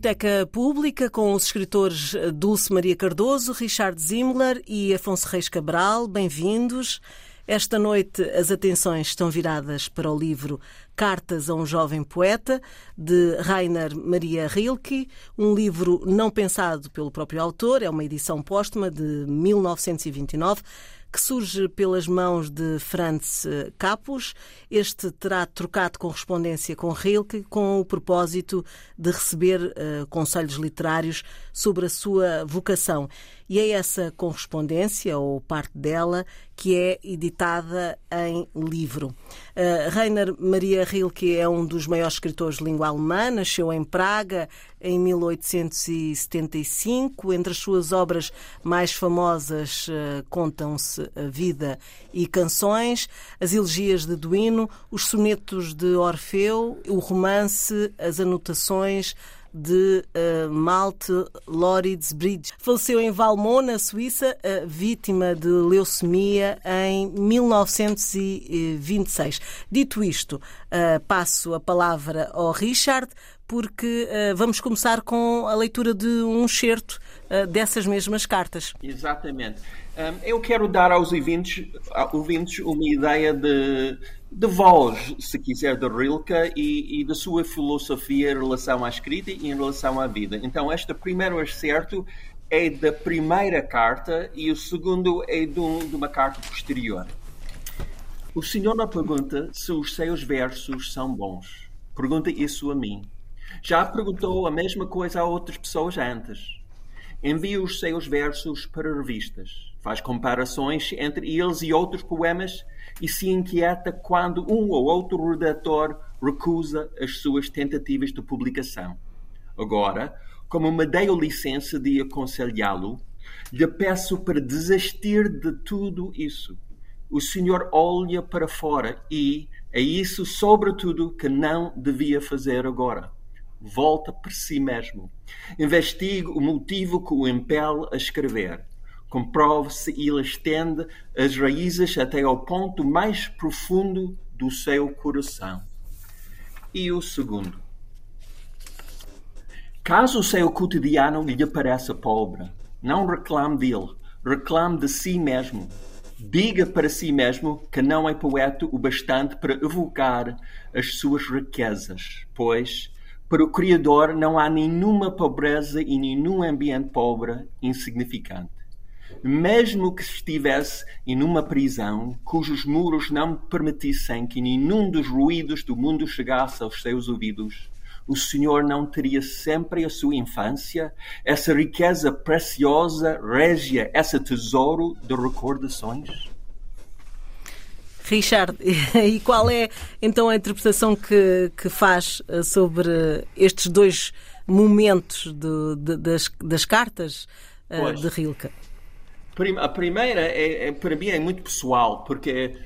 Biblioteca Pública com os escritores Dulce Maria Cardoso, Richard Zimmler e Afonso Reis Cabral. Bem-vindos. Esta noite as atenções estão viradas para o livro Cartas a um Jovem Poeta, de Rainer Maria Rilke, um livro não pensado pelo próprio autor, é uma edição póstuma de 1929 que surge pelas mãos de Franz Capus. Este terá trocado correspondência com Rilke com o propósito de receber uh, conselhos literários sobre a sua vocação. E é essa correspondência, ou parte dela, que é editada em livro. Uh, Rainer Maria Rilke é um dos maiores escritores de língua alemã, nasceu em Praga em 1875. Entre as suas obras mais famosas uh, contam-se A Vida e Canções, as elegias de Duino, os sonetos de Orfeu, o romance, as anotações de uh, Malte Loritz Bridge. Faleceu em Valmont, na Suíça, uh, vítima de leucemia em 1926. Dito isto, uh, passo a palavra ao Richard, porque vamos começar com a leitura de um excerto dessas mesmas cartas. Exatamente. Um, eu quero dar aos ouvintes, ouvintes uma ideia de de voz, se quiser, de Rilke e, e da sua filosofia em relação à escrita e em relação à vida. Então, este primeiro excerto é da primeira carta e o segundo é de, um, de uma carta posterior. O Senhor não pergunta se os seus versos são bons. Pergunta isso a mim. Já perguntou a mesma coisa a outras pessoas antes. Envia os seus versos para revistas. Faz comparações entre eles e outros poemas e se inquieta quando um ou outro redator recusa as suas tentativas de publicação. Agora, como me dei a licença de aconselhá-lo, lhe peço para desistir de tudo isso. O senhor olha para fora e é isso, sobretudo, que não devia fazer agora. Volta para si mesmo. Investigue o motivo que o impele a escrever comprove se ele estende as raízes até ao ponto mais profundo do seu coração. E o segundo. Caso o seu cotidiano lhe pareça pobre, não reclame dele, reclame de si mesmo. Diga para si mesmo que não é poeta o bastante para evocar as suas riquezas, pois para o Criador não há nenhuma pobreza e nenhum ambiente pobre insignificante mesmo que estivesse em uma prisão cujos muros não permitissem que nenhum dos ruídos do mundo chegasse aos seus ouvidos, o Senhor não teria sempre a sua infância, essa riqueza preciosa, régia, esse tesouro de recordações? Richard, e qual é então a interpretação que, que faz eh, sobre estes dois momentos de, de, das, das cartas uh, de Rilke? A primeira, é, é, para mim, é muito pessoal, porque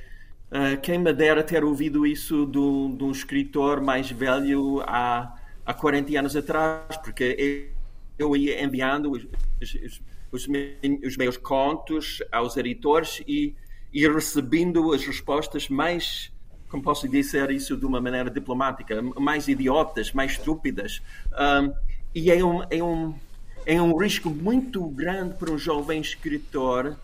uh, quem me dera ter ouvido isso de um, de um escritor mais velho há, há 40 anos atrás, porque eu ia enviando os, os, os, os meus contos aos editores e, e recebendo as respostas mais como posso dizer isso de uma maneira diplomática, mais idiotas, mais estúpidas. Um, e é um, é um, é um risco muito grande para um jovem escritor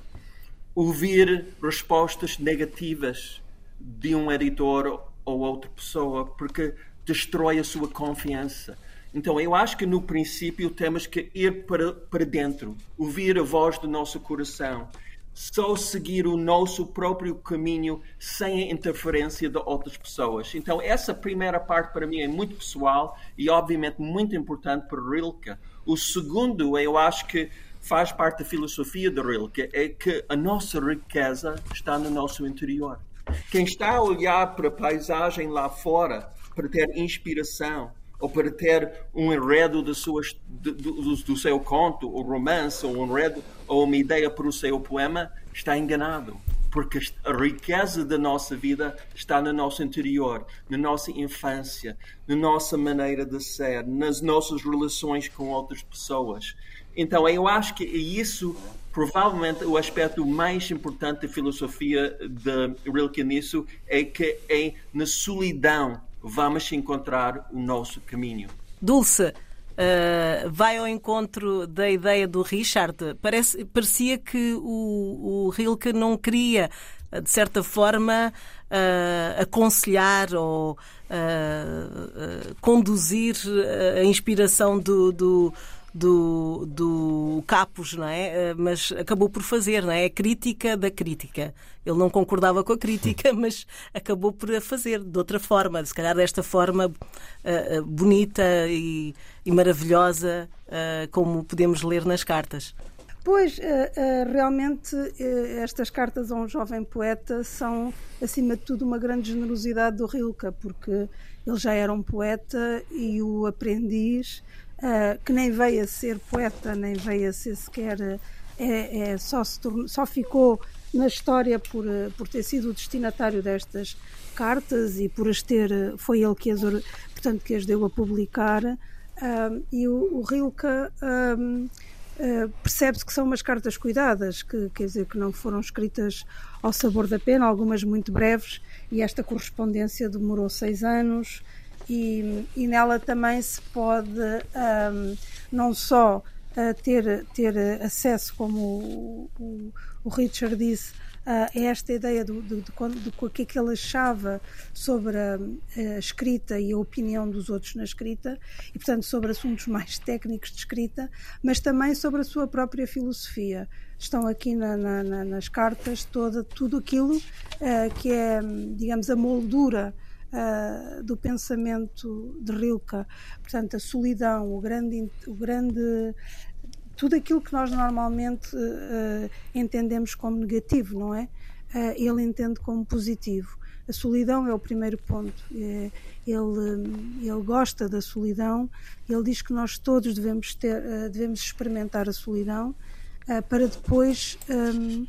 ouvir respostas negativas de um editor ou outra pessoa, porque destrói a sua confiança. Então, eu acho que no princípio temos que ir para, para dentro, ouvir a voz do nosso coração, só seguir o nosso próprio caminho sem a interferência de outras pessoas. Então, essa primeira parte para mim é muito pessoal e, obviamente, muito importante para Rilke o segundo, eu acho que faz parte da filosofia de Rilke, é que a nossa riqueza está no nosso interior. Quem está a olhar para a paisagem lá fora para ter inspiração ou para ter um enredo do, suas, do, do, do seu conto, ou romance, ou um enredo, ou uma ideia para o seu poema, está enganado porque a riqueza da nossa vida está no nosso interior, na nossa infância, na nossa maneira de ser, nas nossas relações com outras pessoas. Então, eu acho que isso provavelmente o aspecto mais importante da filosofia de Rilke nisso é que é na solidão vamos encontrar o nosso caminho. Dulce, uh, vai ao encontro da ideia do Richard. Parece, parecia que o, o Rilke não queria, de certa forma, uh, aconselhar ou uh, conduzir a inspiração do, do do, do Capos, não é? Mas acabou por fazer, não é? A crítica da crítica. Ele não concordava com a crítica, mas acabou por a fazer de outra forma, se calhar desta forma uh, bonita e, e maravilhosa, uh, como podemos ler nas cartas. Pois, realmente, estas cartas a um jovem poeta são, acima de tudo, uma grande generosidade do Rilke, porque ele já era um poeta e o aprendiz, que nem veio a ser poeta, nem veio a ser sequer. É, é, só, se tornou, só ficou na história por, por ter sido o destinatário destas cartas e por as ter. Foi ele que as, portanto, que as deu a publicar. e o, o Rilke. Uh, percebe-se que são umas cartas cuidadas, que quer dizer que não foram escritas ao sabor da pena, algumas muito breves, e esta correspondência demorou seis anos, e, e nela também se pode um, não só uh, ter, ter acesso, como o, o, o Richard disse, uh, a esta ideia do, do, que é que ele achava sobre a, a, escrita e a opinião dos outros na escrita, e portanto sobre assuntos mais técnicos de escrita, mas também sobre a sua própria filosofia. Estão aqui na, na, na, nas cartas toda, tudo aquilo uh, que é, digamos, a moldura Uh, do pensamento de Rilke, portanto a solidão, o grande, o grande tudo aquilo que nós normalmente uh, entendemos como negativo, não é? Uh, ele entende como positivo. A solidão é o primeiro ponto. É, ele, ele gosta da solidão. Ele diz que nós todos devemos ter, devemos experimentar a solidão para depois um,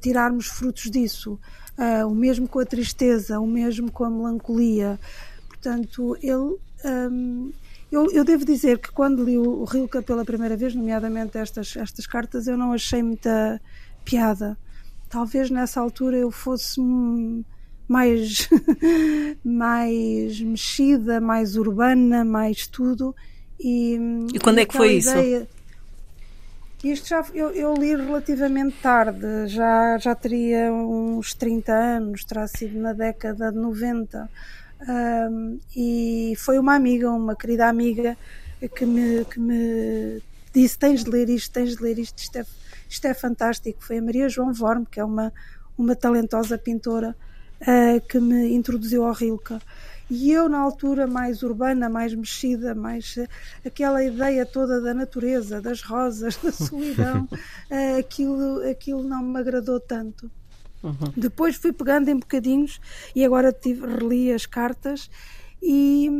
tirarmos frutos disso uh, o mesmo com a tristeza, o mesmo com a melancolia. Portanto, ele. Um, eu, eu, devo dizer que quando li o, o Rilke pela primeira vez, nomeadamente estas, estas cartas, eu não achei muita piada. Talvez nessa altura eu fosse mais, mais mexida, mais urbana, mais tudo. E, e quando é que foi ideia... isso? Isto já eu, eu, li relativamente tarde, já, já teria uns 30 anos, terá sido na década de 90. Um, e foi uma amiga, uma querida amiga, que me, que me disse: tens de ler isto, tens de ler isto, isto é, isto é fantástico. Foi a Maria João Vorme, que é uma, uma talentosa pintora, uh, que me introduziu ao Rilke. E eu, na altura mais urbana, mais mexida, mais eh, aquela ideia toda da natureza, das rosas, da solidão, uh, aquilo, aquilo não me agradou tanto. Uhum. Depois fui pegando em bocadinhos e agora tive, reli as cartas e,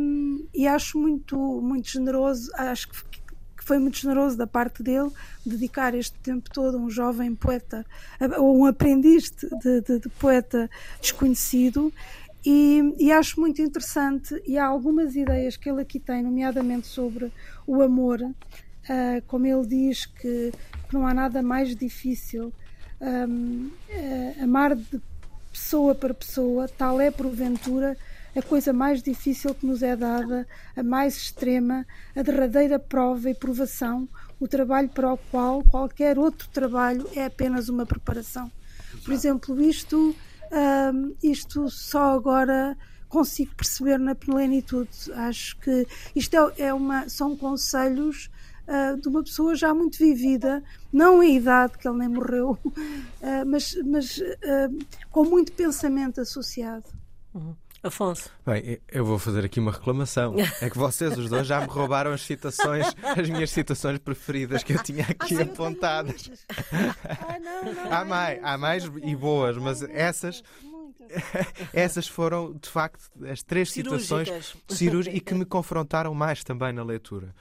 e acho muito, muito generoso, acho que foi muito generoso da parte dele dedicar este tempo todo a um jovem poeta ou um aprendiz de, de, de poeta desconhecido e, e, acho muito interessante, e há algumas ideias que ele aqui tem, nomeadamente sobre o amor, uh, como ele diz que, que, não há nada mais difícil um, uh, ah, amar de pessoa para pessoa, tal é porventura a coisa mais difícil que nos é dada, a mais extrema, a derradeira prova e provação, o trabalho para o qual qualquer outro trabalho é apenas uma preparação. Por exemplo, isto um, isto só agora consigo perceber na plenitude. Acho que isto é, é uma, são conselhos uh, de uma pessoa já muito vivida, não em idade, que ele nem morreu, uh, mas, mas uh, com muito pensamento associado. Uhum. Afonso. Bem, eu vou fazer aqui uma reclamação. É que vocês os dois já me roubaram as citações, as minhas citações preferidas que eu tinha aqui ah, apontadas. Ah, não, não, há mais, há mais e boas, mas essas essas foram de facto as três citações cirúrgicas e que me confrontaram mais também na leitura.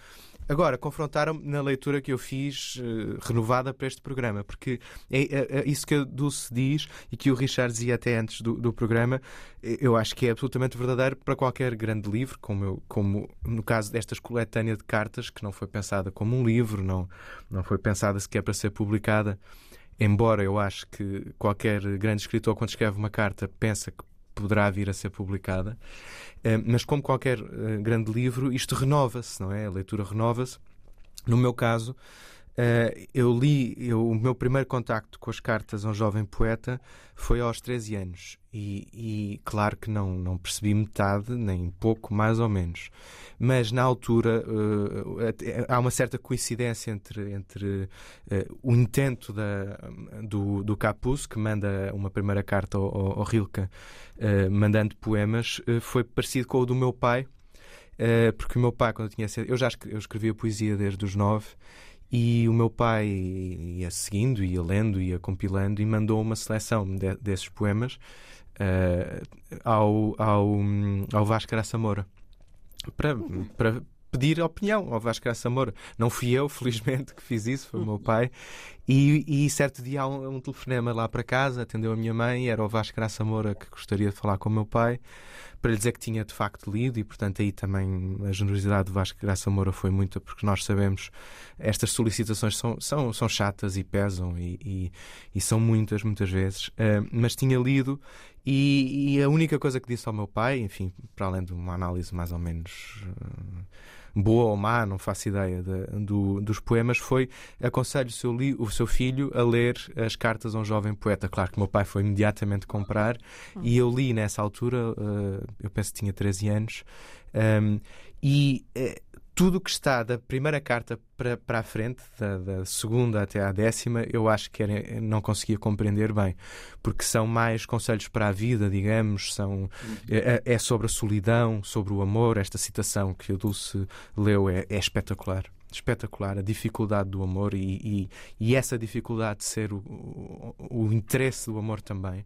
Agora, confrontaram-me na leitura que eu fiz uh, renovada para este programa, porque é, é, é, isso que a Dulce diz e que o Richard dizia até antes do, do, programa, eu acho que é absolutamente verdadeiro para qualquer grande livro, como, eu, como no caso destas coletânea de cartas, que não foi pensada como um livro, não, não foi pensada sequer para ser publicada. Embora eu acho que qualquer grande escritor, quando escreve uma carta, pensa que poderá vir a ser publicada. Uh, mas, como qualquer uh, grande livro, isto renova-se, não é? A leitura renova-se. No meu caso, Uh, eu li, eu, o meu primeiro contacto com as cartas a um jovem poeta foi aos 13 anos e, e, claro que não, não percebi metade, nem pouco, mais ou menos. Mas na altura uh, há uma certa coincidência entre, entre uh, o intento da, do, do Capuz, que manda uma primeira carta ao, ao, Rilke, mandando poemas, foi parecido com o do meu pai. porque o meu pai, quando eu tinha. Eu já escrevia, eu escrevia poesia desde os nove e o meu pai ia seguindo, ia lendo, ia compilando e mandou uma seleção de, desses poemas uh, ao, ao, ao Vasco Graça Moura para, para pedir opinião ao Vasco Graça Moura. Não fui eu, felizmente, que fiz isso, foi o meu pai. E, e certo dia há um, um, telefonema lá para casa, atendeu a minha mãe, era o Vasco Graça Moura que gostaria de falar com o meu pai para lhe dizer que tinha de facto lido e, portanto, aí também a generosidade do Vasco Graça Moura foi muita, porque nós sabemos estas solicitações são, são, são chatas e pesam e, e, e são muitas, muitas vezes. Uh, mas tinha lido e, e, a única coisa que disse ao meu pai, enfim, para além de uma análise mais ou menos. Uh, boa ou má, não faço ideia de, do, dos poemas, foi aconselho o seu, li, o seu filho a ler as cartas a um jovem poeta. Claro que meu pai foi imediatamente comprar e eu li nessa altura, uh, eu penso que tinha 13 anos, um, e uh, tudo o que está da primeira carta para, para a frente, da, da, segunda até à décima, eu acho que era, não conseguia compreender bem, porque são mais conselhos para a vida, digamos, são, é, é sobre a solidão, sobre o amor. Esta citação que a Dulce leu é, é espetacular espetacular, a dificuldade do amor e, e, e essa dificuldade de ser o, o, o, interesse do amor também.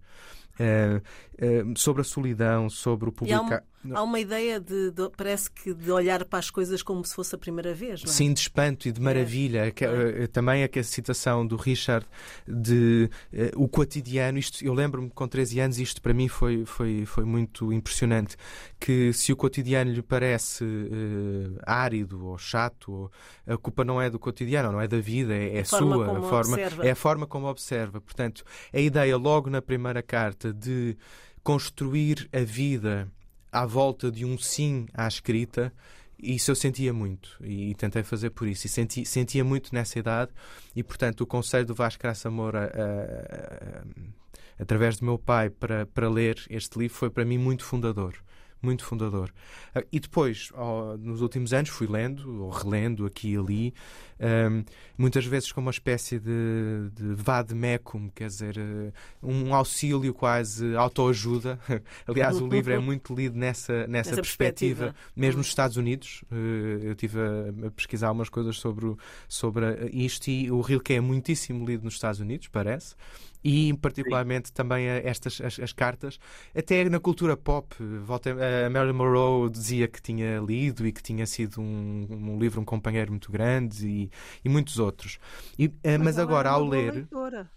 Uh, uh, sobre a solidão, sobre o publicar. Há uma ideia de, de, parece que de olhar para as coisas como se fosse a primeira vez, não é? Sim, de espanto e de maravilha. É. é. Também a citação do Richard de uh, o cotidiano. Isto, eu lembro-me com 13 anos, isto para mim foi, foi, foi muito impressionante. Que se o cotidiano lhe parece uh, árido ou chato, ou, a culpa não é do cotidiano, não é da vida, é, é sua. A forma, é a forma como observa. Portanto, a ideia logo na primeira carta de construir a vida à volta de um sim à escrita, isso eu sentia muito e, tentei fazer por isso. E senti, sentia muito nessa idade, e portanto o conselho do Vasco Graça Moura, através do meu pai, para, para ler este livro foi para mim muito fundador muito fundador. Uh, e depois, nos últimos anos, fui lendo ou relendo aqui e ali, um, muitas vezes com uma espécie de, de vademecum, quer dizer, uh, um auxílio quase autoajuda. Aliás, o livro é muito lido nessa, nessa perspectiva, perspectiva, mesmo nos Estados Unidos. Uh, eu estive a, a, pesquisar umas coisas sobre, sobre isto e o Rilke é muitíssimo lido nos Estados Unidos, parece e particularmente Sim. também estas as, as, cartas, até na cultura pop. Volta, a Marilyn Monroe dizia que tinha lido e que tinha sido um, um livro, um companheiro muito grande e, e muitos outros. E, eh, mas, mas agora, ao ler. Leitora.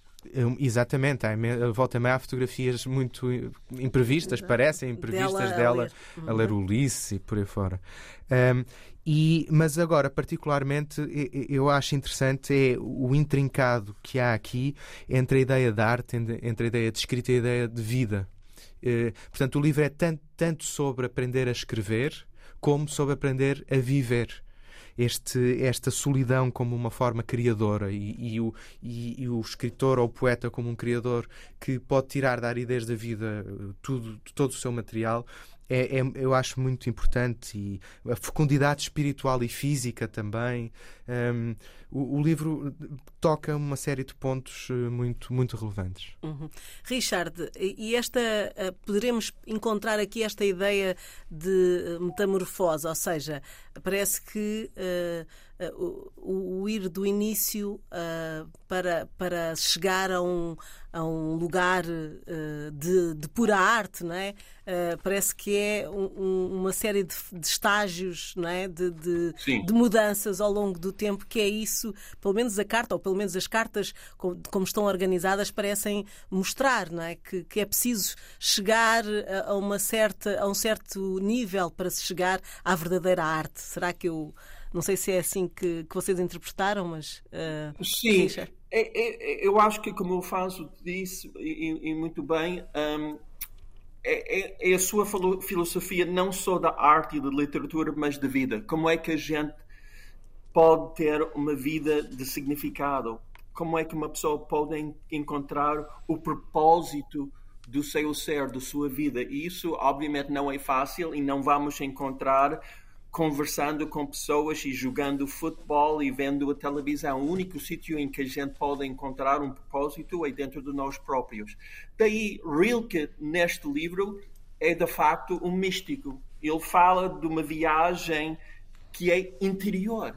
Exatamente, há, volta a há fotografias muito imprevistas, parecem imprevistas dela, dela a ler, a ler uhum. Ulisses e por aí fora. Um, e, mas agora, particularmente, eu acho interessante é o intrincado que há aqui entre a ideia de arte, entre a ideia de escrita e a ideia de vida. Eh, portanto, o livro é tanto, tanto sobre aprender a escrever como sobre aprender a viver este, esta solidão como uma forma criadora e, e, o, e, e, o escritor ou o poeta como um criador que pode tirar da aridez da vida tudo, todo o seu material é, é, eu acho muito importante e a fecundidade espiritual e física também. Um, o, o, livro toca uma série de pontos eh, muito, muito relevantes. Uhum. Richard, e esta eh, poderemos encontrar aqui esta ideia de eh, metamorfose, ou seja, parece que uh, o, o, ir do início uh, para, para chegar a um, a um lugar uh, de, de, pura arte, não é? Parece que é um, uma série de, de, estágios, não é? De, de, de, mudanças ao longo do tempo, que é isso, pelo menos a carta, ou pelo menos as cartas como, como estão organizadas, parecem mostrar, não é? Que, que é preciso chegar a, a, uma certa, a um certo nível para se chegar à verdadeira arte. Será que eu não sei se é assim que, que vocês interpretaram, mas. Uh, Sim, é, é, eu acho que, como o Fanzo disse, e, e muito bem, um, é, é, é, a sua filosofia não só da arte e da literatura, mas da vida. Como é que a gente pode ter uma vida de significado? Como é que uma pessoa pode encontrar o propósito do seu ser, da sua vida? E isso, obviamente, não é fácil e não vamos encontrar conversando com pessoas e jogando futebol e vendo a televisão. O único sítio em que a gente pode encontrar um propósito é dentro de nós próprios. Daí, Rilke, neste livro, é de facto um místico. Ele fala de uma viagem que é interior.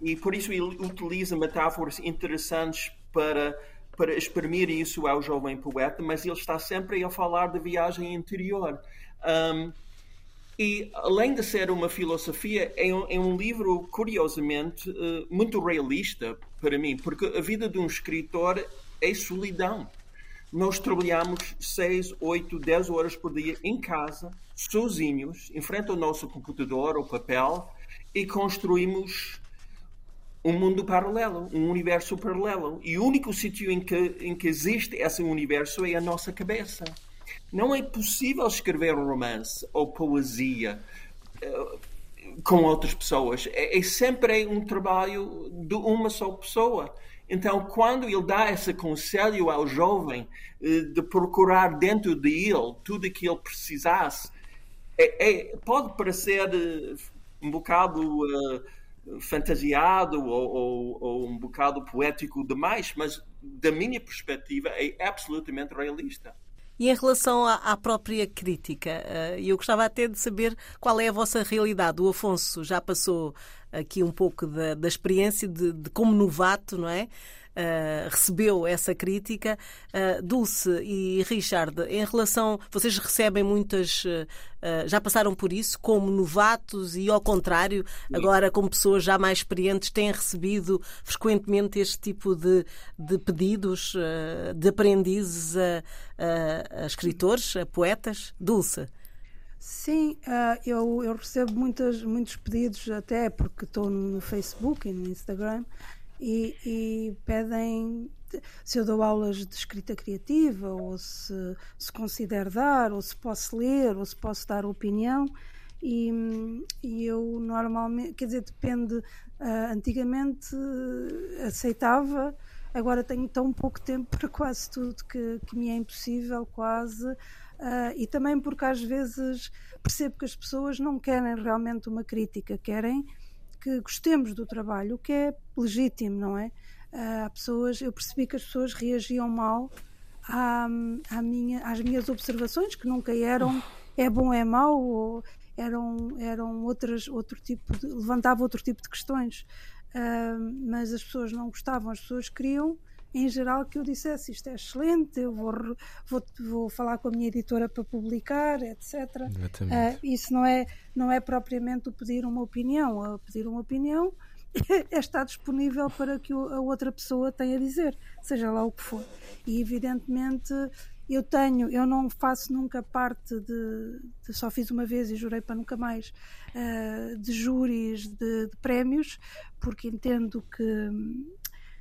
E por isso ele utiliza metáforas interessantes para, para exprimir isso ao jovem poeta, mas ele está sempre a falar de viagem interior. Um, e, além de ser uma filosofia, é um, é um livro, curiosamente, uh, muito realista para mim, porque a vida de um escritor é solidão. Nós trabalhamos 6, 8, 10 horas por dia em casa, sozinhos, em frente ao nosso computador ou papel, e construímos um mundo paralelo, um universo paralelo. E o único sítio em que, em que existe esse universo é a nossa cabeça. Não é possível escrever romance ou poesia uh, com outras pessoas. É, é sempre um trabalho de uma só pessoa. Então, quando ele dá esse conselho ao jovem uh, de procurar dentro de ele tudo o que ele precisasse, é, é, pode parecer uh, um bocado fantasiado ou, ou, ou, um bocado poético demais, mas da minha perspectiva é absolutamente realista. E em relação à, à própria crítica, uh, eu gostava até de saber qual é a vossa realidade. O Afonso já passou aqui um pouco da, da experiência de, de como novato, não é? Uh, recebeu essa crítica. Uh, Dulce e Richard, em relação. Vocês recebem muitas. Uh, já passaram por isso como novatos e, ao contrário, agora como pessoas já mais experientes, têm recebido frequentemente este tipo de, de pedidos de aprendizes a, a, a escritores, a poetas? Dulce. Sim, eu, eu recebo muitas, muitos pedidos, até porque estou no Facebook e no Instagram, e, e, pedem se eu dou aulas de escrita criativa, ou se, se considero dar, ou se posso ler, ou se posso dar opinião. E, e eu normalmente, quer dizer, depende. Uh, antigamente aceitava, agora tenho tão pouco tempo para quase tudo que, que me é impossível, quase. Uh, e também porque às vezes percebo que as pessoas não querem realmente uma crítica, querem que gostemos do trabalho, o que é legítimo, não é? Uh, há pessoas, eu percebi que as pessoas reagiam mal à, à minha, às minhas observações, que nunca eram é bom, é mau, ou eram, eram outras, outro tipo de, levantava outro tipo de questões. Uh, mas as pessoas não gostavam, as pessoas queriam em geral que eu dissesse isto é excelente, eu vou, vou, vou falar com a minha editora para publicar, etc. Uh, isso não é, não é propriamente o pedir uma opinião. O pedir uma opinião é estar disponível para que a outra pessoa tenha a dizer, seja lá o que for. E evidentemente eu tenho, eu não faço nunca parte de, de só fiz uma vez e jurei para nunca mais, uh, de júris de, de prémios, porque entendo que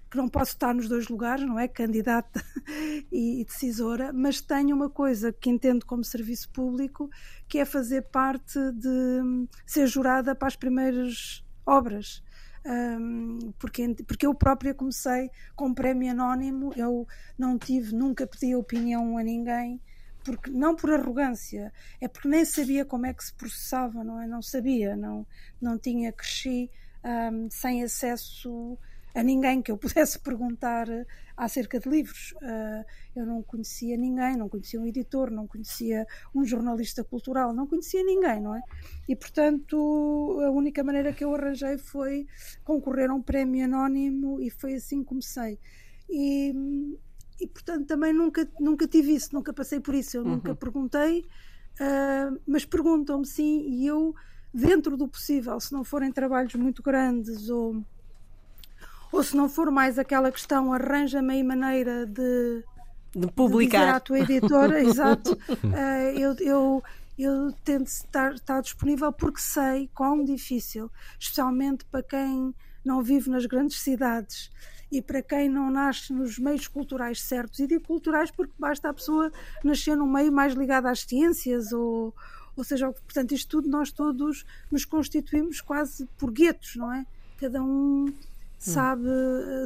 que não posso estar nos dois lugares, não é? Candidata e, decisora, mas tenho uma coisa que entendo como serviço público, que é fazer parte de ser jurada para as primeiras obras. Um, porque, porque eu própria comecei com prémio anónimo, eu não tive, nunca pedi opinião a ninguém, porque não por arrogância, é porque nem sabia como é que se processava, não é? Não sabia, não, não tinha, cresci um, sem acesso a ninguém que eu pudesse perguntar eh, acerca de livros. Uh, eu não conhecia ninguém, não conhecia um editor, não conhecia um jornalista cultural, não conhecia ninguém, não é? E portanto a única maneira que eu arranjei foi concorrer a um prémio anónimo e foi assim que comecei. E, e portanto também nunca, nunca tive isso, nunca passei por isso, eu uhum. nunca perguntei, uh, mas perguntam-me sim, e eu, dentro do possível, se não forem trabalhos muito grandes ou ou se não for mais aquela questão, arranja-me aí maneira de, de publicar. De à tua editora, exato. Uh, eu, eu, eu tento estar, estar disponível porque sei quão difícil, especialmente para quem não vive nas grandes cidades e para quem não nasce nos meios culturais certos, e digo culturais porque basta a pessoa nascer num meio mais ligado às ciências ou, ou seja, portanto, isto tudo nós todos nos constituímos quase por guetos, não é? Cada um sabe,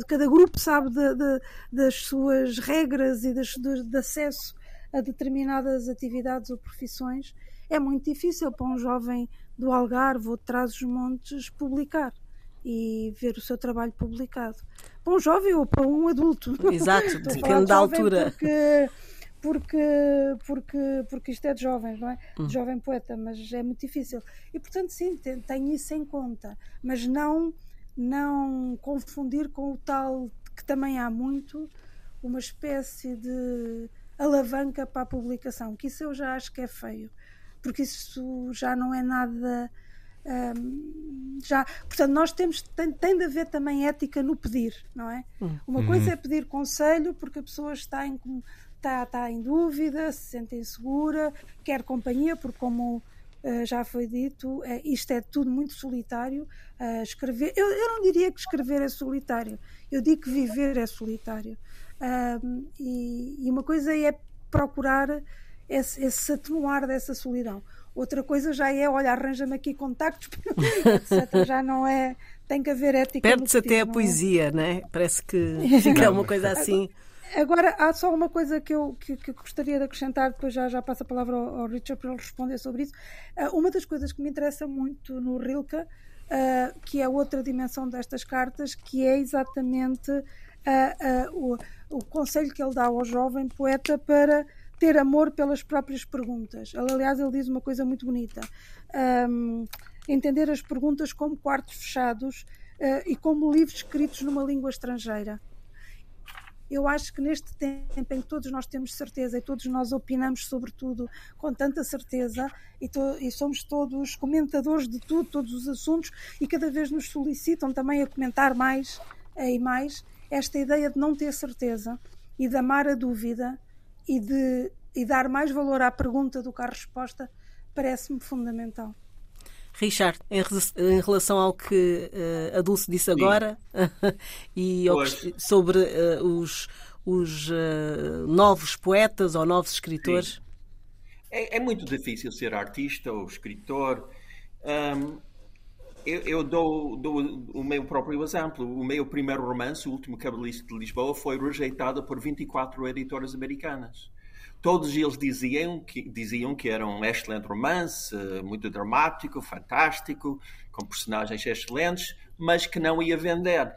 cada grupo sabe de, de, das suas regras e das, de, de acesso a determinadas atividades ou profissões. É muito difícil para um jovem do Algarve ou de Trás-os-Montes publicar e ver o seu trabalho publicado. Para um jovem ou para um adulto. Exato, depende da altura. Porque, porque, porque, porque isto é de jovens, não é? De hum. jovem poeta, mas é muito difícil. E portanto, sim, tenho isso em conta, mas não, não confundir com o tal que também há muito, uma espécie de alavanca para a publicação, que isso eu já acho que é feio, porque isso já não é nada um, já, portanto, nós temos tem, tem, de haver também ética no pedir, não é? Hum. Uma uhum. coisa é pedir conselho porque a pessoa está em, está, está em dúvida, se sente insegura, quer companhia, porque como já foi dito, é, isto é tudo muito solitário. Uh, escrever, eu, eu, não diria que escrever é solitário, eu digo que viver é solitário. Uh, e, e, uma coisa é procurar esse, esse atenuar dessa solidão. Outra coisa já é, olha, arranja-me aqui contactos, etc. Já não é. Tem que haver ética. Perde-se até a é? poesia, não é? Parece que fica uma coisa assim. Agora, há só uma coisa que eu, que, que gostaria de acrescentar, depois já, já passo a palavra ao, ao Richard para ele responder sobre isso. Uh, uma das coisas que me interessa muito no Rilke, uh, que é outra dimensão destas cartas, que é exatamente uh, o, o conselho que ele dá ao jovem poeta para ter amor pelas próprias perguntas. Aliás, ele diz uma coisa muito bonita: um, entender as perguntas como quartos fechados uh, e como livros escritos numa língua estrangeira. Eu acho que neste tempo em que todos nós temos certeza e todos nós opinamos sobre tudo com tanta certeza e, to e somos todos comentadores de tudo, todos os assuntos e cada vez nos solicitam também a comentar mais e mais, esta ideia de não ter certeza e de amar a dúvida e, de, e dar mais valor à pergunta do que à resposta parece-me fundamental. Richard, em, em, relação ao que uh, a Dulce disse agora e sobre uh, os, os uh, novos poetas ou novos escritores. É, é, muito difícil ser artista ou escritor. Um, eu, eu dou, dou, o meu próprio exemplo. O meu primeiro romance, O Último Cabalista de Lisboa, foi rejeitado por 24 editoras americanas. Todos eles diziam que, diziam que era um excelente romance, muito dramático, fantástico, com personagens excelentes, mas que não ia vender.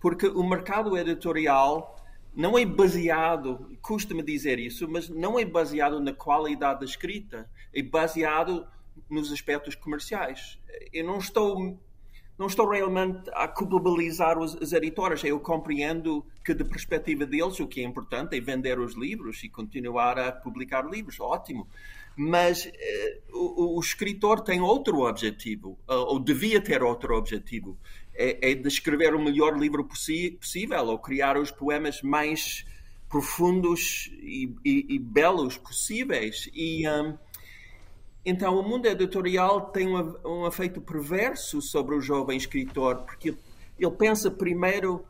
Porque o mercado editorial não é baseado, custa-me dizer isso, mas não é baseado na qualidade da escrita, é baseado nos aspectos comerciais. Eu não estou não estou realmente a culpabilizar os, as editoras. Eu compreendo que, da perspectiva deles, o que é importante é vender os livros e continuar a publicar livros. Ótimo. Mas uh, o, o, escritor tem outro objetivo, ou devia ter outro objetivo. É, é de escrever o melhor livro possível, ou criar os poemas mais profundos e, e, e belos possíveis. E. Um, então, o mundo editorial tem um, um efeito perverso sobre o jovem escritor, porque ele pensa primeiro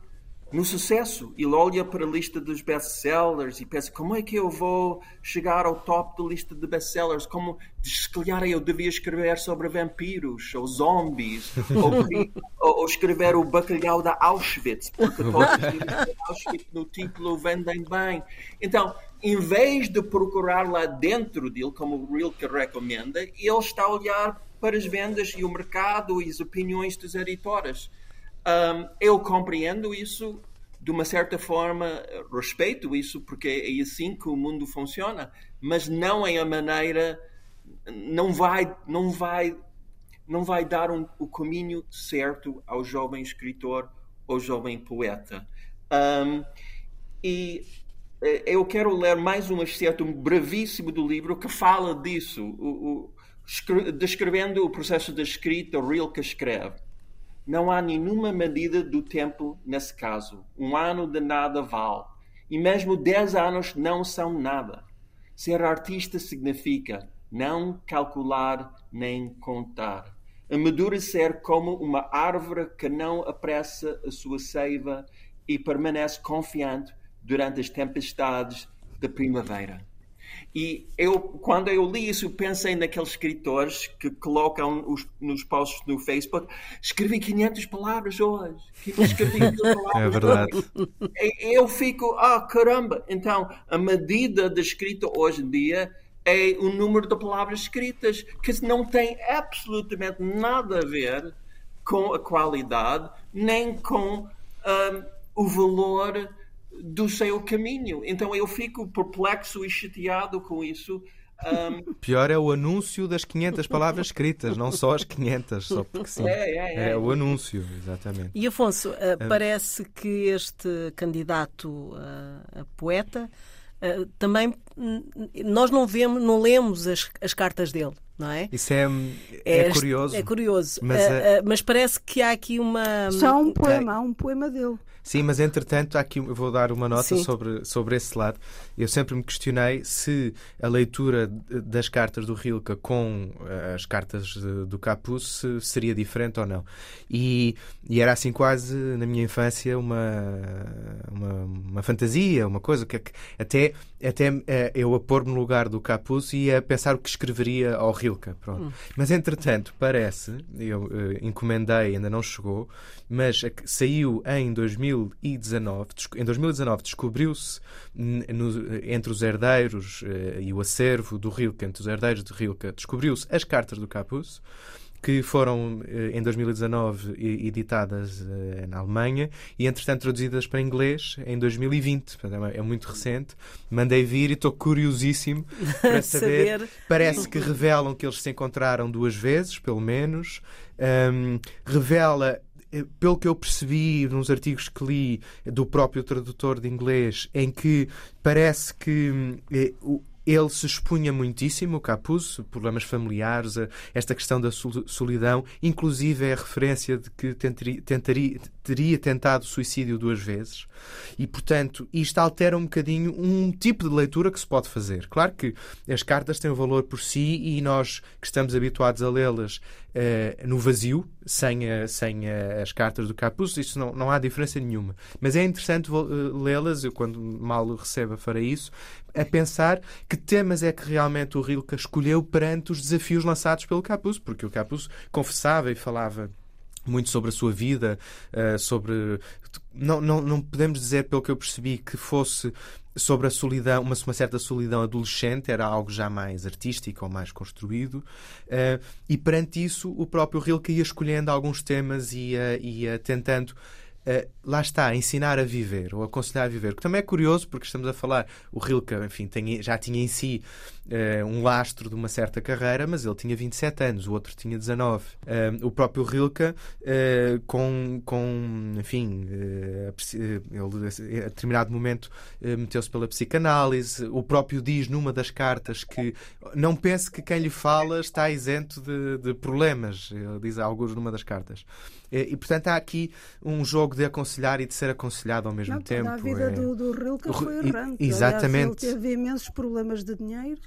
no sucesso. Ele olha para a lista dos best-sellers e pensa como é que eu vou chegar ao top da lista de best-sellers? Como, se calhar eu devia escrever sobre vampiros ou zombies ou, ou, escrever o bacalhau da Auschwitz, porque todos os Auschwitz no título vendem bem. Então, em vez de procurar lá dentro dele, como o Rilke recomenda, ele está a olhar para as vendas e o mercado e as opiniões dos editoras. Um, eu compreendo isso de uma certa forma, respeito isso, porque é assim que o mundo funciona, mas não é a maneira, não vai, não vai, não vai dar um, o caminho certo ao jovem escritor ou jovem poeta. Um, e eu quero ler mais um excerto brevíssimo do livro que fala disso, o, o, descrevendo o processo da escrita, o Rilke escreve. Não há nenhuma medida do tempo nesse caso. Um ano de nada vale. E mesmo dez anos não são nada. Ser artista significa não calcular nem contar. Amadurecer como uma árvore que não apressa a sua seiva e permanece confiante durante as tempestades da primavera. E eu, quando eu li isso, pensei naqueles escritores que colocam os, nos posts no Facebook: escrevi 500 palavras hoje. Escrevi 500 palavras é verdade. Hoje. Eu fico, ah, oh, caramba. Então, a medida da escrita hoje em dia é o número de palavras escritas, que não tem absolutamente nada a ver com a qualidade, nem com um, o valor do seu caminho. Então eu fico perplexo e chateado com isso. Um... Pior é o anúncio das 500 palavras escritas, não só as 500, só porque sim. É, é, é. é o anúncio, exatamente. E Afonso, uh, parece que este candidato uh, a poeta uh, também nós não vemos, não lemos as, as cartas dele. Não é? Isso é, é, é curioso. É curioso. Mas, uh, uh, mas, parece que há aqui uma. Só um poema, há um poema dele. Sim, mas entretanto, aqui eu vou dar uma nota sobre, sobre esse lado. Eu sempre me questionei se a leitura das cartas do Rilke com eh, as cartas do Capuz seria diferente ou não. E, e, era assim quase na minha infância uma, uma, uma fantasia, uma coisa que até, até eh, eu a pôr-me no lugar do Capuz e a pensar o que escreveria ao Rilke. Pronto. Hum. Mas entretanto, parece, eu uh, encomendei, ainda não chegou, mas saiu em 2019. Em 2019 descobriu-se entre os herdeiros uh, e o acervo do Rilke, entre os herdeiros de Rilke, descobriu-se as cartas do Capuz que foram eh, em 2019 editadas na Alemanha e entretanto traduzidas para inglês em 2020. É, é muito recente. Mandei vir e estou curiosíssimo para saber. Parece que revelam que eles se encontraram duas vezes, pelo menos. Um, revela eh, pelo que eu percebi nos artigos que li do próprio tradutor de inglês, em que parece que eh, ele se expunha muitíssimo, Capuz, problemas familiares, esta questão da solidão, inclusive é a referência de que tentaria, tentaria, teria tentado suicídio duas vezes. E, portanto, isto altera um bocadinho um tipo de leitura que se pode fazer. Claro que as cartas têm um valor por si e nós que estamos habituados a lê-las uh, no vazio, sem, a, sem a, as cartas do Capuz, isso não, não há diferença nenhuma. Mas é interessante lê-las, eu quando mal receba farei isso, a pensar que temas é que realmente o Rilke escolheu perante os desafios lançados pelo Capuz, porque o Capuz confessava e falava muito sobre a sua vida, uh, sobre. Não, não, não podemos dizer, pelo que eu percebi, que fosse sobre a solidão, uma, uma certa solidão adolescente, era algo já mais artístico ou mais construído. Uh, e perante isso, o próprio Rilke ia escolhendo alguns temas e ia, ia tentando Uh, lá está, ensinar a viver ou aconselhar a viver. Que também é curioso porque estamos a falar, o Rilke, enfim, tem, já tinha em si uh, um lastro de uma certa carreira, mas ele tinha 27 anos, o outro tinha 19. Uh, eh, o próprio Rilke, com, com, enfim, ele a determinado momento meteu-se pela psicanálise. O próprio diz numa das cartas que não pense que quem lhe fala está isento de, de problemas. Ele diz alguns numa das cartas. E, portanto, há aqui um jogo de aconselhar e de ser aconselhado ao mesmo não, tempo. A vida é... do, do Rilke foi errante. Exatamente. Aliás, ele teve imensos problemas de dinheiro.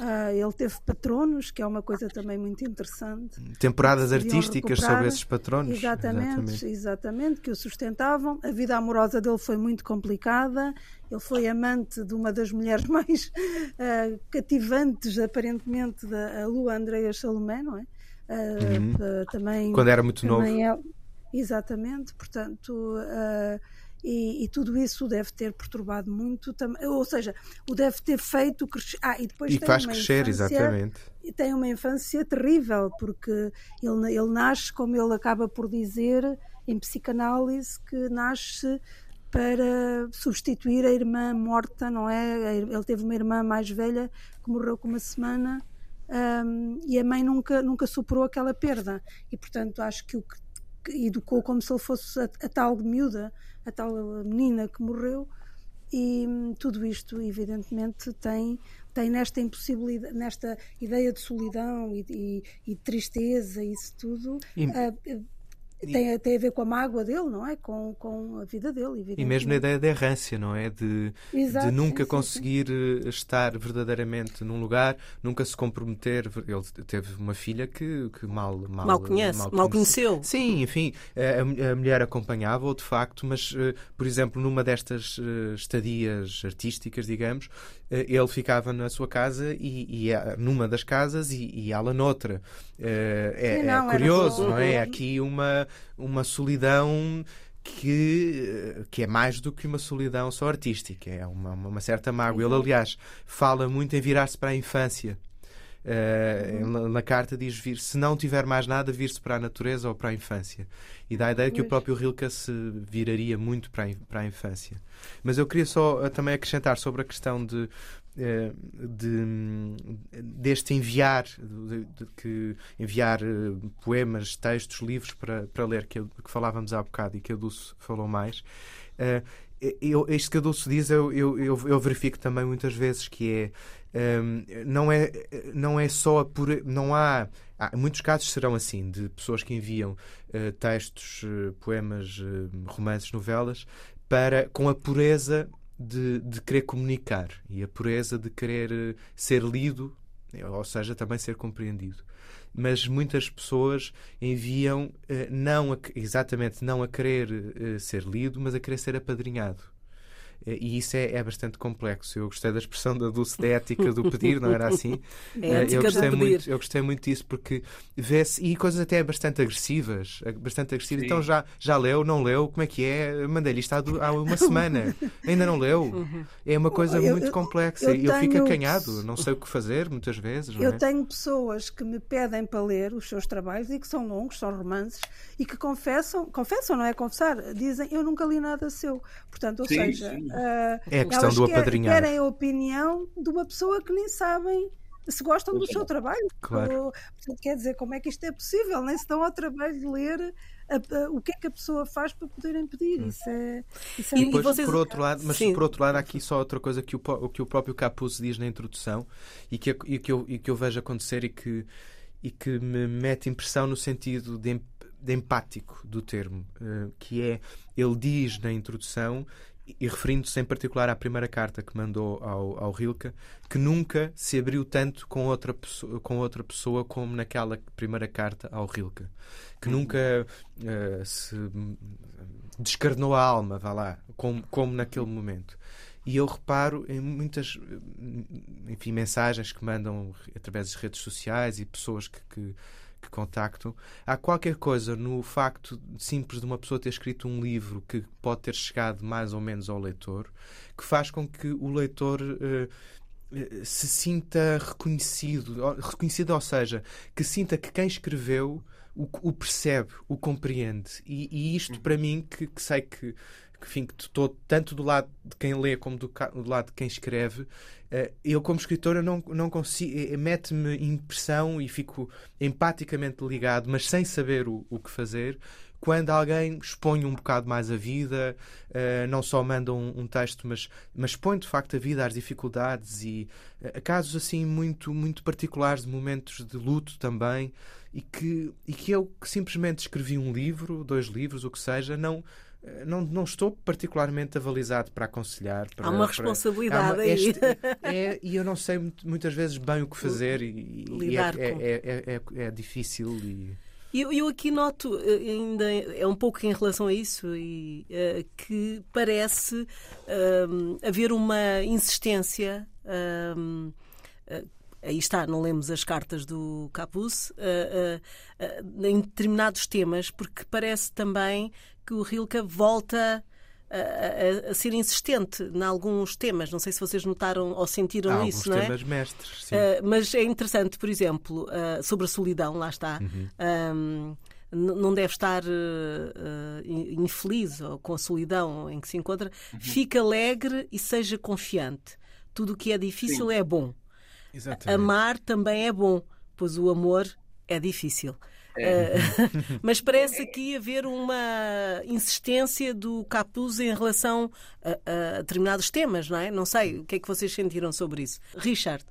Uh, ele teve patronos, que é uma coisa também muito interessante. Temporadas artísticas sobre esses patronos. Exatamente, exatamente, exatamente, que o sustentavam. A vida amorosa dele foi muito complicada. Ele foi amante de uma das mulheres mais uh, cativantes, aparentemente, da Lua Andreia Salomé, não é? Uhum. também, Quando era muito novo. É, exatamente, portanto. Uh, e, e, tudo isso deve ter perturbado muito, ou seja, o deve ter feito crescer. Ah, e depois e faz crescer, infância, exatamente. E tem uma infância terrível, porque ele, ele nasce, como ele acaba por dizer, em psicanálise, que nasce para substituir a irmã morta, não é? Ele teve uma irmã mais velha que morreu com uma semana um, e a mãe nunca, nunca superou aquela perda. E, portanto, acho que o que, educou como se ele fosse a, a, tal miúda, a tal menina que morreu. E hum, tudo isto, evidentemente, tem, tem nesta impossibilidade, nesta ideia de solidão e, e, e tristeza, isso tudo. E... Uh, tem, tem a ver com a mágoa dele, não é? Com, com a vida dele. E mesmo a ideia da errância, não é? De, Exato, de nunca sim, conseguir sim, sim. Eh, estar verdadeiramente num lugar, nunca se comprometer. Ele teve uma filha que, que mal, mal, mal conhece, mal, mal conheceu. Sim, enfim, a, a mulher acompanhava-o de facto, mas, eh, por exemplo, numa destas eh, estadias artísticas, digamos, ele ficava na sua casa e, e numa das casas e, e ela noutra. É, é, não, é curioso, não é? É aqui uma uma solidão que, que é mais do que uma solidão só artística, é uma, uma certa mágoa. Ele, aliás, fala muito em virar-se para a infância. Uh, na, na, carta diz vir, se não tiver mais nada, vir-se para a natureza ou para a infância. E dá a ideia que o próprio Rilke se viraria muito para a, para a infância. Mas eu queria só uh, também acrescentar sobre a questão de, uh, de deste enviar, de, de, que enviar poemas, textos, livros para, para ler, que, que falávamos há bocado e que a Dulce falou mais. Eu, isto que a Dulce diz, eu, eu, eu, verifico também muitas vezes que é não é não é só por não há, muitos casos serão assim de pessoas que enviam uh, textos uh, poemas uh, romances novelas para com a pureza de, de querer comunicar e a pureza de querer ser lido ou seja também ser compreendido. Mas muitas pessoas enviam não a, exatamente não a querer ser lido mas a querer ser apadrinhado e isso é, é, bastante complexo. Eu gostei da expressão da dulce da ética do pedir, não era assim? É, eu, gostei muito, eu gostei muito disso porque vê-se, e coisas até bastante agressivas, bastante agressivas. Então já, já leu, não leu, como é que é? Mandei-lhe isto há, há, uma semana, ainda não leu. Uhum. É uma coisa eu, muito complexa. Eu, eu, eu fico acanhado, não sei o que fazer muitas vezes. eu é? tenho pessoas que me pedem para ler os seus trabalhos e que são longos, são romances, e que confessam, confessam, não é confessar, dizem eu nunca li nada seu. Portanto, ou sim, seja, sim. Uh, é a questão do apadrinhar. Querem a opinião de uma pessoa que nem sabem se gostam do seu trabalho. Claro. Ou, quer dizer, como é que isto é possível? Nem se dão ao trabalho de ler a, a, o que é que a pessoa faz para poderem pedir. Hum. Isso é. Isso é e, depois, vocês... por outro lado, mas Sim. por outro lado, há aqui só outra coisa que o, que o próprio Capuz diz na introdução e que, e que, eu, e que eu vejo acontecer e que, e que me mete impressão no sentido de, de empático do termo, eh, que é ele diz na introdução e referindo-se em particular à primeira carta que mandou ao, ao Rilke, que nunca se abriu tanto com outra, pessoa, com outra pessoa como naquela primeira carta ao Rilke. Que uhum. nunca uh, se descarnou a alma, vá lá, como, como naquele momento. E eu reparo em muitas enfim, mensagens que mandam através das redes sociais e pessoas que, que que contactam, há qualquer coisa no facto simples de uma pessoa ter escrito um livro que pode ter chegado mais ou menos ao leitor, que faz com que o leitor uh, se sinta reconhecido, reconhecido, ou seja, que sinta que quem escreveu o, o percebe, o compreende. E, e isto, para mim, que, que sei que enfim, que estou tanto do lado de quem lê como do, do lado de quem escreve, uh, eu como escritor eu não, não consigo, eh, mete-me impressão e fico empaticamente ligado, mas sem saber o, o que fazer, quando alguém expõe um bocado mais a vida, uh, não só manda um, um, texto, mas, mas expõe de facto a vida, as dificuldades e uh, casos assim muito, muito particulares de momentos de luto também, e que, e que eu que simplesmente escrevi um livro, dois livros, o que seja, não eh, não, não estou particularmente avalizado para aconselhar. Para, há uma responsabilidade para, uma, este, é, e eu não sei muitas vezes bem o que fazer e, e é, é, é, é, é, difícil. E... Eu, eu aqui noto eh, ainda é um pouco em relação a isso e uh, que parece uh, haver uma insistência uh, aí está, não lemos as cartas do Capuz, uh, uh, uh, em determinados temas, porque parece também que o Rilke volta a, a, a, ser insistente em alguns temas. Não sei se vocês notaram ou sentiram Há isso, não é? temas mestres, sim. Uh, mas é interessante, por exemplo, uh, sobre a solidão, lá está. Uhum. Um, não deve estar uh, infeliz ou com a solidão em que se encontra. Uhum. Fique alegre e seja confiante. Tudo o que é difícil sim. é bom. Exatamente. Amar também é bom, pois o amor é difícil. É. Uh, mas parece aqui haver uma insistência do Capuz em relação a, a, determinados temas, não é? Não sei, o que é que vocês sentiram sobre isso? Richard?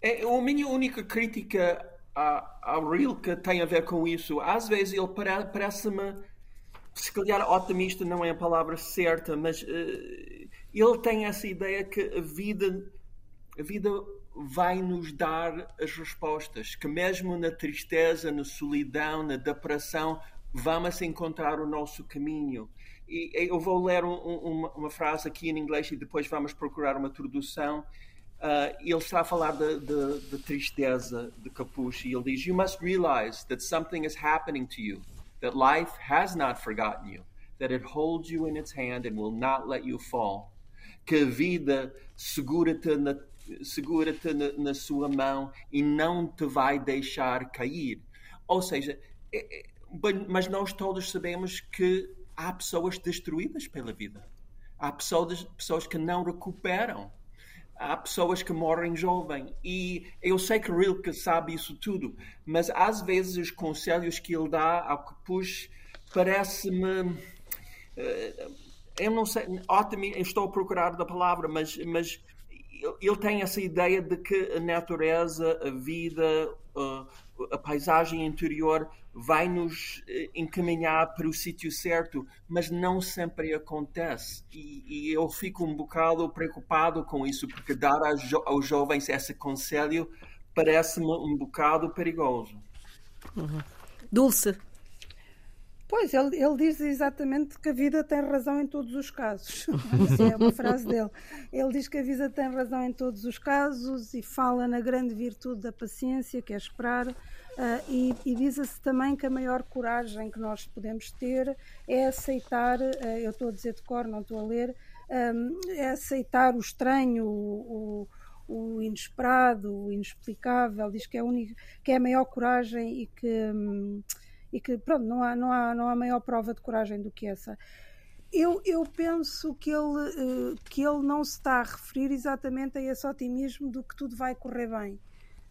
É, a minha única crítica a, a Rilke tem a ver com isso. Às vezes ele parece-me, se calhar otimista não é a palavra certa, mas uh, ele tem essa ideia que a vida, a vida vai nos dar as respostas, que mesmo na tristeza, na solidão, na depressão, vamos encontrar o nosso caminho. E eu vou ler um, um, uma, frase aqui em inglês e depois vamos procurar uma tradução. Uh, ele está a falar da tristeza de Capucho e ele diz: You must realize that something is happening to you, that life has not forgotten you, that it holds you in its hand and will not let you fall. Que a vida segura-te na, segura na, na sua mão e não te vai deixar cair. Ou seja, é, é, mas nós todos sabemos que há pessoas destruídas pela vida. Há pessoas, pessoas que não recuperam. Há pessoas que morrem jovem. E eu sei que Rilke sabe isso tudo, mas às vezes os conselhos que ele dá ao que pus parece-me. Eh, eu não sei, ótimo, estou a procurar da palavra, mas, mas ele tem essa ideia de que a natureza, a vida, a paisagem interior vai nos eh, encaminhar para o sítio certo, mas não sempre acontece. E, e, eu fico um bocado preocupado com isso, porque dar aos, jovens esse conselho parece-me um bocado perigoso. Uhum. Dulce. Pois, ele, ele diz exatamente que a vida tem razão em todos os casos. Essa é uma frase dele. Ele diz que a vida tem razão em todos os casos e fala na grande virtude da paciência, que é esperar. Uh, e, e diz-se também que a maior coragem que nós podemos ter é aceitar, uh, eu estou a dizer de cor, não estou a ler, um, é aceitar o estranho, o, o, o, inesperado, o inexplicável. Diz que é, único, que é a maior coragem e que. E que pronto, não há, não há, não há maior prova de coragem do que essa. Eu, eu penso que ele, eh, que ele não se está a referir exatamente a esse otimismo do que tudo vai correr bem,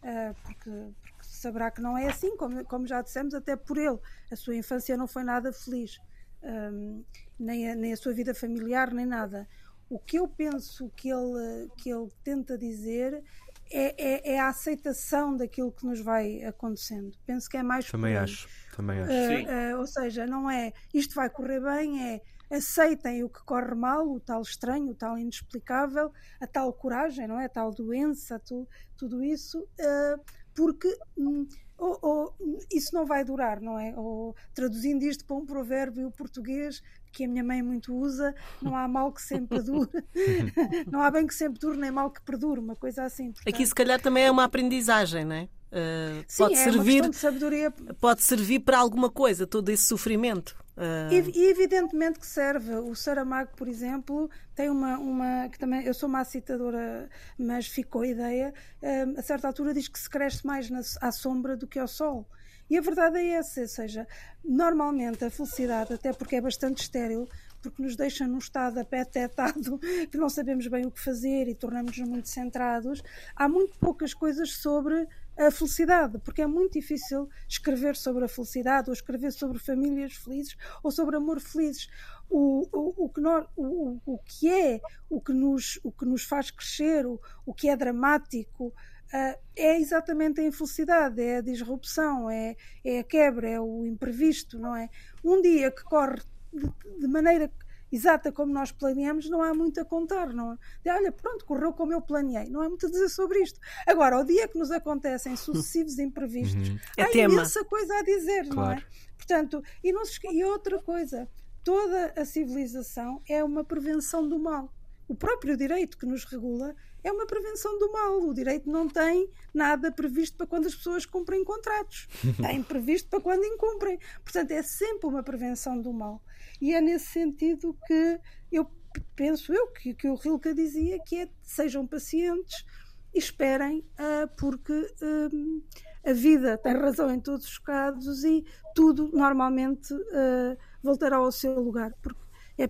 eh, porque, porque saberá que não é assim, como, como já dissemos, até por ele. A sua infância não foi nada feliz, ehm, nem a, nem a sua vida familiar, nem nada. O que eu penso que ele, que ele tenta dizer é, é, é, a aceitação daquilo que nos vai acontecendo. Penso que é mais. Também acho. Também acho. Uh, uh, ou seja, não é isto vai correr bem, é aceitem o que corre mal, o tal estranho, o tal inexplicável, a tal coragem, não é? A tal doença, tu, tudo isso, uh, porque. Um, ou, ou, isso não vai durar, não é? Ou, traduzindo isto para um provérbio português que a minha mãe muito usa, não há mal que sempre dure, não há bem que sempre dure, nem mal que perdure, uma coisa assim. Portanto... Aqui se calhar também é uma aprendizagem, não é? Uh, Sim, pode é servir, sabedoria. Pode servir para alguma coisa, todo esse sofrimento. Uh... E, evidentemente que serve. O Saramago, por exemplo, tem uma, uma que também eu sou uma citadora, mas ficou a ideia. Uh, a certa altura diz que se cresce mais na, à sombra do que ao sol. E a verdade é essa, ou seja, normalmente a felicidade, até porque é bastante estéril, porque nos deixa num estado apetetado que não sabemos bem o que fazer e tornamos-nos muito centrados, há muito poucas coisas sobre a felicidade, porque é muito difícil escrever sobre a felicidade, ou escrever sobre famílias felizes, ou sobre amor felizes. O, o, o, que, nós, o, o que é, o que nos, o que nos faz crescer, o, o que é dramático, uh, é exatamente a infelicidade, é a disrupção, é, é a quebra, é o imprevisto, não é? Um dia que corre de, de maneira exata como nós planeamos, não há muito a contar. Não é? Olha, pronto, correu como eu planeei. Não há muito a dizer sobre isto. Agora, o dia que nos acontecem sucessivos imprevistos, uhum. há é imensa coisa a dizer, claro. não é? Portanto, e, não se, e outra coisa, toda a civilização é uma prevenção do mal. O próprio direito que nos regula é uma prevenção do mal. O direito não tem nada previsto para quando as pessoas cumprem contratos. Tem previsto para quando incumprem. Portanto, é sempre uma prevenção do mal. E é nesse sentido que eu penso eu que, que o Rilke dizia que é sejam pacientes e esperem, uh, porque uh, a vida tem razão em todos os casos e tudo normalmente uh, voltará ao seu lugar. Porque é,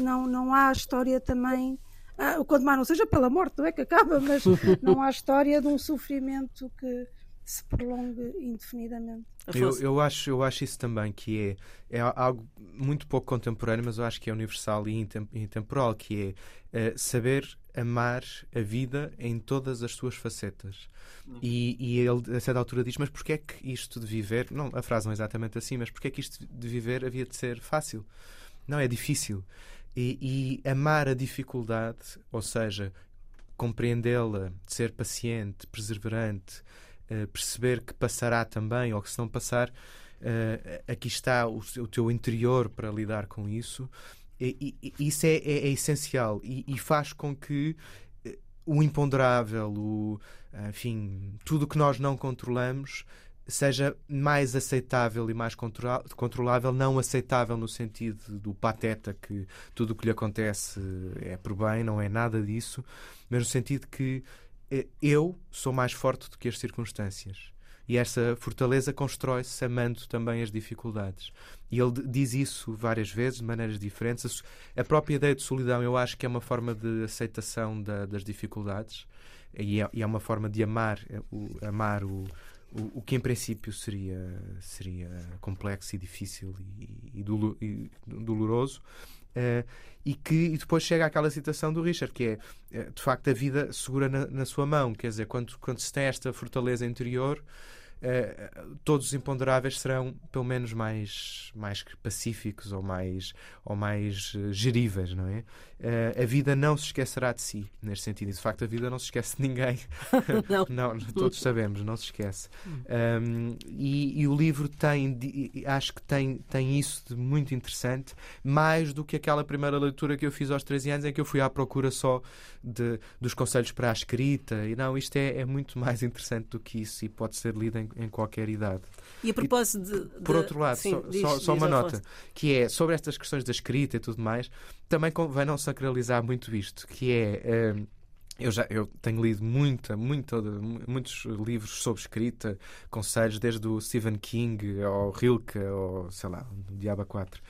não, não há história também. Uh, quanto mais não seja pela morte, não é que acaba, mas não há história de um sofrimento que, se prolongue indefinidamente. Eu, eu, acho, eu acho isso também, que é, é algo muito pouco contemporâneo, mas eu acho que é universal e intemporal, que é uh, saber amar a vida em todas as suas facetas. Uhum. E, e ele, a certa altura, diz: Mas porquê é que isto de viver, não, a frase não é exatamente assim, mas porquê é que isto de viver havia de ser fácil? Não, é difícil. E, e amar a dificuldade, ou seja, compreendê-la, ser paciente, perseverante, uh, perceber que passará também, ou que se não passar, uh, aqui está o, o, teu interior para lidar com isso. E, e, isso é, é, é essencial e, faz com que uh, o imponderável, o, enfim, tudo que nós não controlamos seja mais aceitável e mais controlável, não aceitável no sentido do pateta que tudo o que lhe acontece é por bem, não é nada disso, mas no sentido que eh, eu sou mais forte do que as circunstâncias. E essa fortaleza constrói-se amando também as dificuldades. E ele diz isso várias vezes, de maneiras diferentes. A própria ideia de solidão, eu acho que é uma forma de aceitação da, das dificuldades e é, e é, uma forma de amar, eh, o, amar o, o, o, que em princípio seria, seria complexo e difícil e, e, e doloroso. Uh, e que e depois chega àquela citação do Richard, que é uh, de facto a vida segura na, na, sua mão, quer dizer, quando, quando se tem esta fortaleza interior, uh, todos os imponderáveis serão pelo menos mais, mais pacíficos ou mais, ou mais geríveis, não é? Uh, a vida não se esquecerá de si, neste sentido. E de facto, a vida não se esquece de ninguém. não. não. todos sabemos, não se esquece. Um, e, e, o livro tem, acho que tem, tem isso de muito interessante, mais do que aquela primeira leitura que eu fiz aos 13 anos, em que eu fui à procura só de, dos conselhos para a escrita. E não, isto é, é muito mais interessante do que isso e pode ser lido em, em qualquer idade. E a propósito de. de... Por outro lado, Sim, só, diz, só, só uma nota, que é sobre estas questões da escrita e tudo mais, também convém não sacralizar muito isto, que é. Uh, eu já eu tenho lido muita, muita, muitos livros sobre escrita, conselhos, desde o Stephen King ao Rilke, ou sei lá, o Diaba 4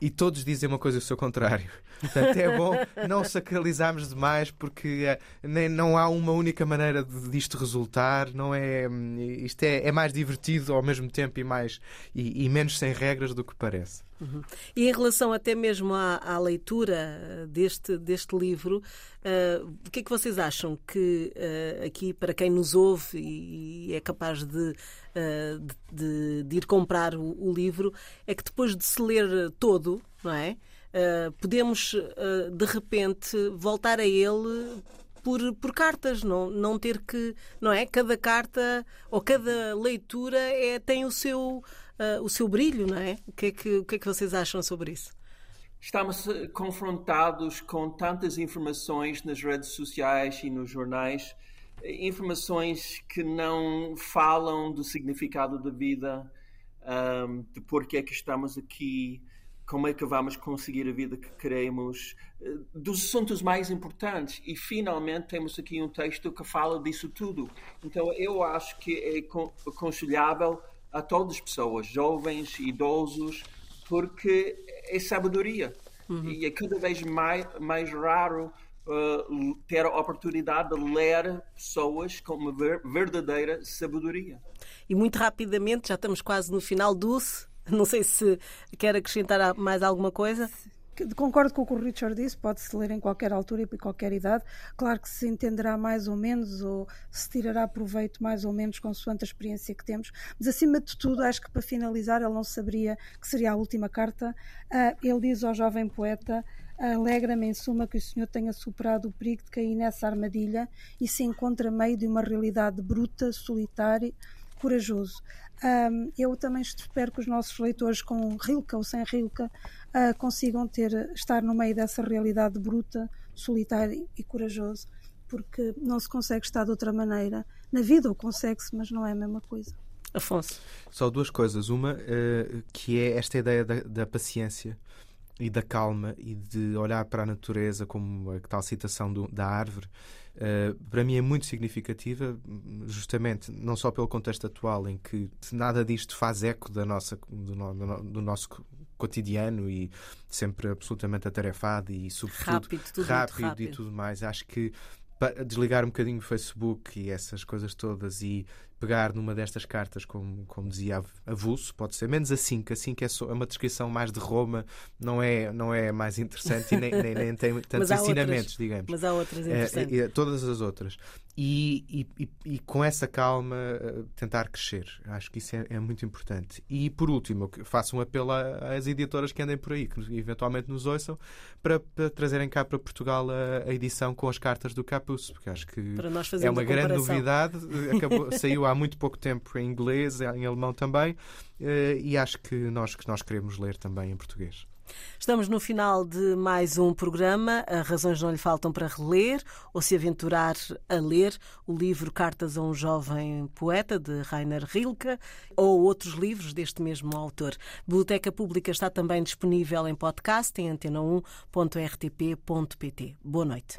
e todos dizem uma coisa o seu contrário. Portanto, é bom não sacralizarmos demais porque é, nem, não há uma única maneira de, disto resultar. Não é, isto é, é mais divertido ao mesmo tempo e, mais, e, e menos sem regras do que parece. Uhum. E em relação até mesmo à, à leitura deste, deste livro, uh, o que é que vocês acham que uh, aqui, para quem nos ouve e, e é capaz de, uh, de, de, ir comprar o, o, livro, é que depois de se ler todo, não é? podemos de repente voltar a ele por, por cartas, não, não ter que, não é? Cada carta ou cada leitura é, tem o seu uh, o seu brilho, não é? O que é que, o que é que vocês acham sobre isso? Estamos eh, confrontados com tantas informações nas redes sociais e nos jornais, eh, informações que não falam do significado da vida, um, de porquê é que estamos aqui, como é que vamos conseguir a vida que queremos, dos assuntos mais importantes. E finalmente temos aqui um texto que fala disso tudo. Então eu acho que é aconselhável a todas as pessoas, jovens, idosos, porque é sabedoria. Uhum. E é cada vez mais, mais raro uh, ter a oportunidade de ler pessoas com uma ver, verdadeira sabedoria. E muito rapidamente, já estamos quase no final, Dulce, não sei se quer acrescentar mais alguma coisa concordo com o que o Richard disse, pode-se ler em qualquer altura e por qualquer idade. Claro que se entenderá mais ou menos, ou se tirará proveito mais ou menos consoante a experiência que temos, mas acima de tudo, acho que para finalizar, ele não saberia que seria a última carta. Uh, ele diz ao jovem poeta. Alegra-me, em suma, que o Senhor tenha superado o perigo de cair nessa armadilha e se encontra meio de uma realidade bruta, solitária, corajoso. Um, eu também espero que os nossos leitores, com Rilke ou sem Rilke, uh, consigam ter, estar no meio dessa realidade bruta, solitária e corajoso, porque não se consegue estar de outra maneira. Na vida ou consegue-se, mas não é a mesma coisa. Afonso. Só duas coisas. Uma, uh, que é esta ideia da, da paciência e da calma e de olhar para a natureza como a tal citação do, da árvore uh, para mim é muito significativa justamente não só pelo contexto atual em que nada disto faz eco da nossa do, do, do nosso cotidiano e sempre absolutamente atarefado e sobretudo rápido, tudo rápido, rápido e tudo mais. Acho que desligar um bocadinho o Facebook e essas coisas todas e pegar numa destas cartas, como, como dizia avulso, pode ser menos assim, que assim que é, só, é uma descrição mais de Roma, não é, não é mais interessante e nem, nem, nem tem tantos ensinamentos, outras, digamos. Mas há outras é, interessantes. É, é, todas as outras. E, e, e, e, com essa calma eh, tentar crescer. Acho que isso é, é, muito importante. E por último, faço um apelo às editoras que andem por aí, que eventualmente nos ouçam, para, para trazerem cá para Portugal a, a, edição com as cartas do Capuz, porque acho que é uma grande novidade. Acabou, saiu há muito pouco tempo em inglês, em alemão também, eh, e acho que nós, que nós queremos ler também em português. Estamos no final de mais um programa. As razões não lhe faltam para reler ou se aventurar a ler o livro Cartas a um Jovem Poeta, de Rainer Rilke, ou outros livros deste mesmo autor. A Biblioteca Pública está também disponível em podcast em antena1.rtp.pt. Boa noite.